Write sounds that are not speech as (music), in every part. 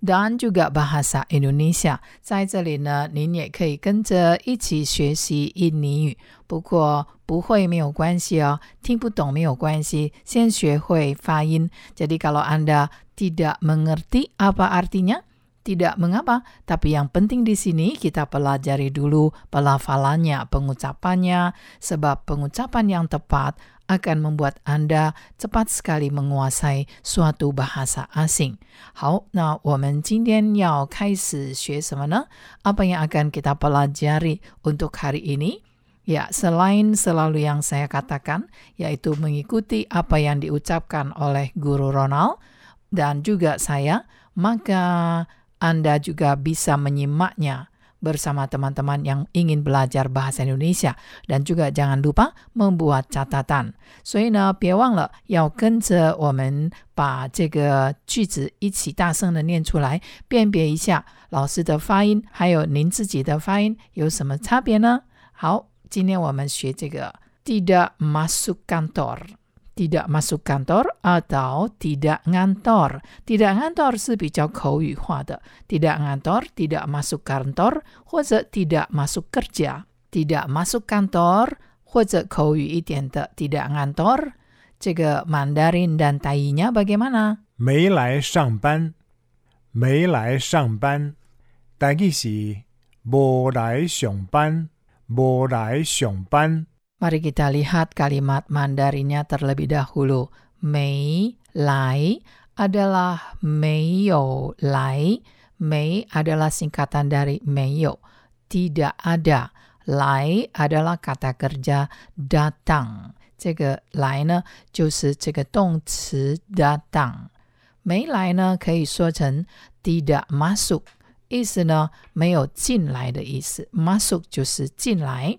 dan juga bahasa Indonesia. 在这里呢，您也可以跟着一起学习印尼语。不过不会没有关系哦，听不懂没有关系，先学会发音。Jadi kalau Anda tidak mengerti apa artinya, tidak mengapa, tapi yang penting di sini kita pelajari dulu pelafalannya, pengucapannya, sebab pengucapan yang tepat akan membuat Anda cepat sekali menguasai suatu bahasa asing. 好，那我们今天要开始学什么呢？Apa yang akan kita pelajari untuk hari ini? Ya, selain selalu yang saya katakan, yaitu mengikuti apa yang diucapkan oleh Guru Ronald dan juga saya, maka anda juga bisa menyimaknya bersama teman-teman yang ingin belajar bahasa Indonesia dan juga jangan lupa membuat catatan. 所以呢，别忘了要跟着我们把这个句子一起大声的念出来，辨别一下老师的发音还有您自己的发音有什么差别呢？好，今天我们学这个 tidak masuk kantor。 tidak masuk kantor atau tidak ngantor. Tidak ngantor 是比较口语化的. Tidak ngantor, tidak masuk kantor, 或者 tidak masuk kerja. Tidak masuk kantor 或者口语一点的 tidak ngantor. 这个 Mandarin dan Tai-nya bagaimana? 没来上班，没来上班。台语是无来上班，无来上班。 Mari kita lihat kalimat Mandarinnya terlebih dahulu. Mei lai adalah meio lai. Mei adalah singkatan dari meio. Tidak ada. Lai adalah kata kerja datang. 这个来呢，就是这个动词 datang。没来呢，可以说成 tidak masuk，意思呢没有进来的意思。masuk 就是进来。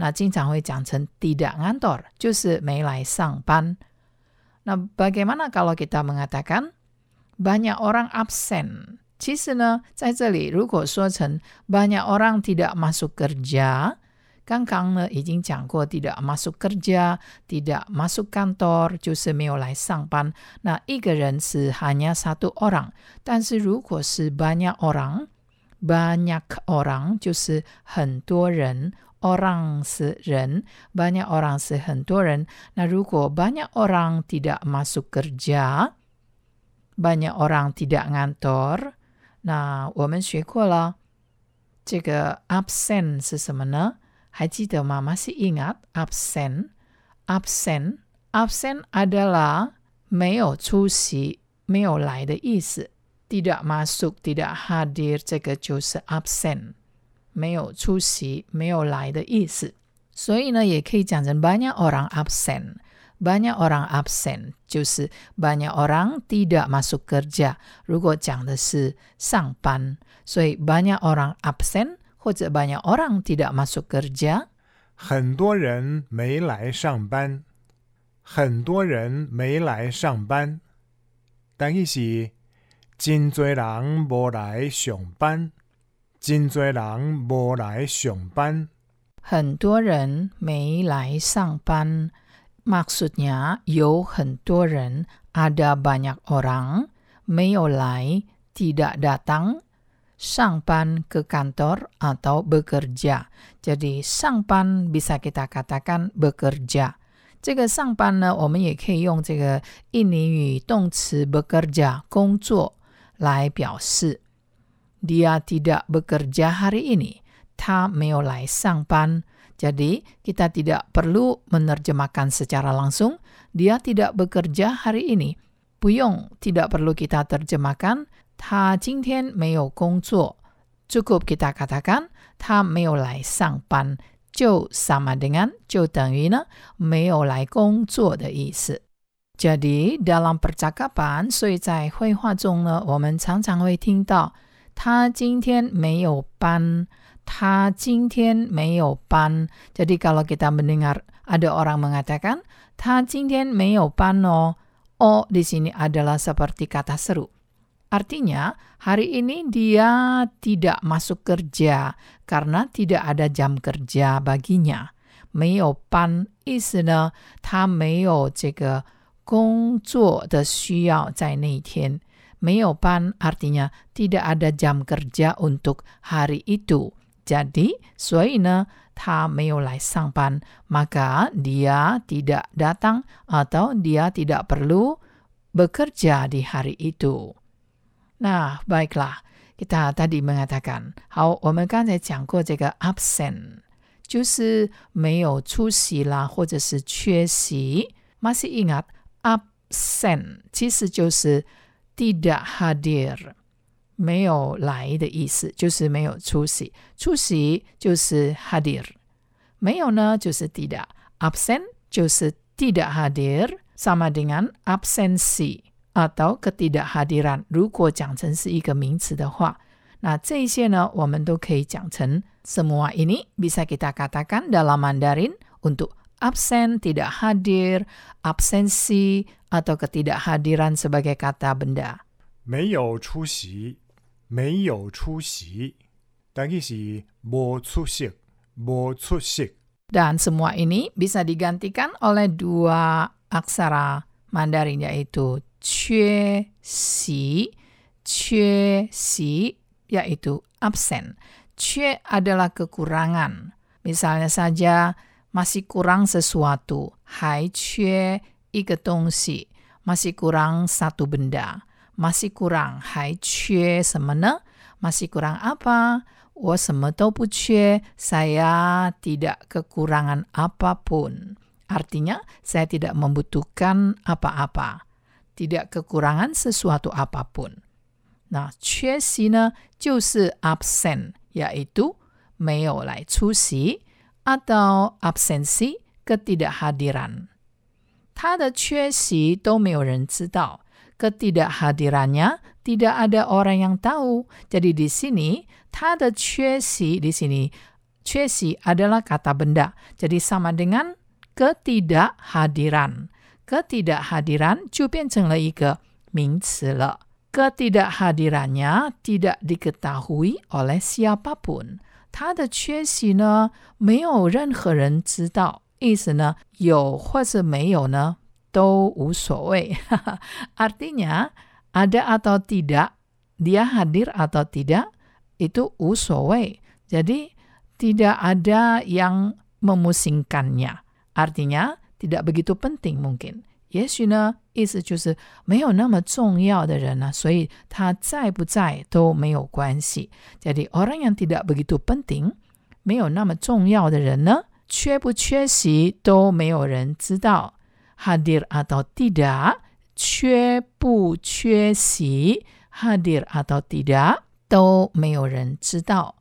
那经常会讲成 tidak ngantor，就是没来上班。那 bagaimana kalau kita mengatakan banyak orang absen？其实呢，在这里如果说成 banyak orang tidak masuk kerja，刚刚呢已经讲过 tidak masuk kerja，tidak masuk kantor 就是没有来上班。那一个人是 hanya satu orang，但是如果是 banyak orang，banyak orang 就是很多人。 orang 是人，banyak orang 是很多人。那如果 banyak orang tidak masuk kerja，banyak orang tidak ngantor，那我们学过了，这个 absent 是什么呢？还记得吗？masih ingat absent？absent，absent adalah 没有出席、没有来的意思。tidak masuk, tidak hadir，这个就是 absent。 没有出席、没有来的意思，所以呢，也可以讲成 banyak orang absen。banyak orang absen 就是 banyak orang tidak masuk kerja。如果讲的是上班，所以 banyak orang absen 或者 banyak orang tidak masuk kerja。很多人没来上班，很多人没来上班。但意是真多人无来上班。真多人无来上班。很多人没来上班。Maksudnya, 有很多人 ada banyak orang 没有来 tidak datang 上班 ke kantor atau bekerja. Jadi 上班 bisa kita katakan bekerja. 这个上班呢，我们也可以用这个印尼语动词 bekerja 工作来表示。 Dia tidak bekerja hari ini. 他没有来上班。Jadi, kita tidak perlu menerjemahkan secara langsung, dia tidak bekerja hari ini. 不用, tidak perlu kita terjemahkan, 他今天没有工作。Cukup kita katakan, 他没有来上班，就 sama dengan 就等于呢没有来工作的意思。jadi dalam percakapan，所以在绘画中呢，我们常常会听到 他今天没有班。他今天没有班。Jadi kalau kita mendengar ada orang mengatakan 他今天没有班 oh, oh di sini adalah seperti kata seru. Artinya, hari ini dia tidak masuk kerja karena tidak ada jam kerja baginya. 没有班意思呢，他没有这个工作的需要在那一天。 没有班 artinya tidak ada jam kerja untuk hari itu. Jadi, 所以呢，他没有来上班，maka dia tidak datang atau dia tidak perlu bekerja di hari itu. Nah, baiklah. Kita tadi mengatakan，好，我们刚才讲过这个 absent，就是没有出席啦，或者是缺席。Masih ingat absent 其实就是 tidak hadir，没有来的意思，就是没有出席。出席就是 hadir，没有呢就是 tidak。absent 就是 tidak hadir，sama dengan absensi atau ketidakhadiran。如果讲成是一个名词的话，那这些呢我们都可以讲成 semua ini bisa kita katakan dalam Mandarin untuk absen, tidak hadir, absensi, atau ketidakhadiran sebagai kata benda. 没有出席，没有出席，但是无出席，无出席。Dan semua ini bisa digantikan oleh dua aksara Mandarin yaitu cue si, cue si yaitu absen. Cue adalah kekurangan. Misalnya saja masih kurang sesuatu, hai cue masih kurang satu benda. Masih kurang, hai cue semena. Masih kurang apa? Wo saya tidak kekurangan apapun. Artinya, saya tidak membutuhkan apa-apa. Tidak kekurangan sesuatu apapun. Nah, 缺席呢，就是 absent, yaitu 没有来出席 atau absensi ketidakhadiran. 他的缺席都没有人知道。Ketidakhadirannya tidak ada orang yang tahu. Jadi di sini, 他的缺席 di sini, 缺席 adalah kata benda. Jadi sama dengan ketidakhadiran. Ketidakhadiran 就变成了一个名词了。Ketidakhadirannya tidak diketahui oleh siapapun. 他的缺席呢，没有任何人知道。意思呢，有或是没有呢，都无所谓。Artinya (laughs) ada atau tidak, dia hadir atau tidak itu 无所谓。Jadi tidak ada yang memusingkannya. Artinya tidak begitu penting mungkin. 也许呢， 意思就是没有那么重要的人呢，所以他在不在都没有关系。Jadi orang yang tidak begitu penting，没有那么重要的人呢。缺不缺席都没有人知道，hadir atau tidak，缺不缺席，hadir atau tidak 都没有人知道，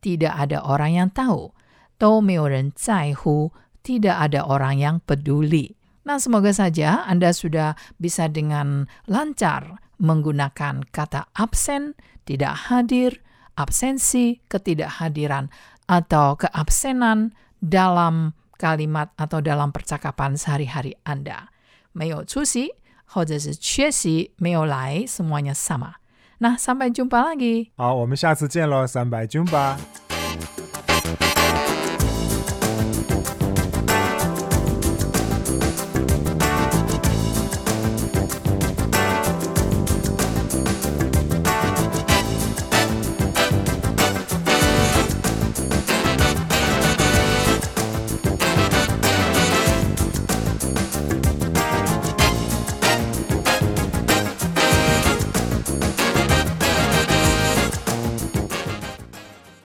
tidak ada orang yang tahu，都没有人在乎，tidak ada orang yang peduli。 Nah, semoga saja Anda sudah bisa dengan lancar menggunakan kata absen, tidak hadir, absensi, ketidakhadiran, atau keabsenan, dalam kalimat atau dalam percakapan sehari-hari Anda. 没有出席或者是缺席没有来 semuanya sama. Nah, sampai jumpa lagi. 好，我们下次见喽，三百 jumpa。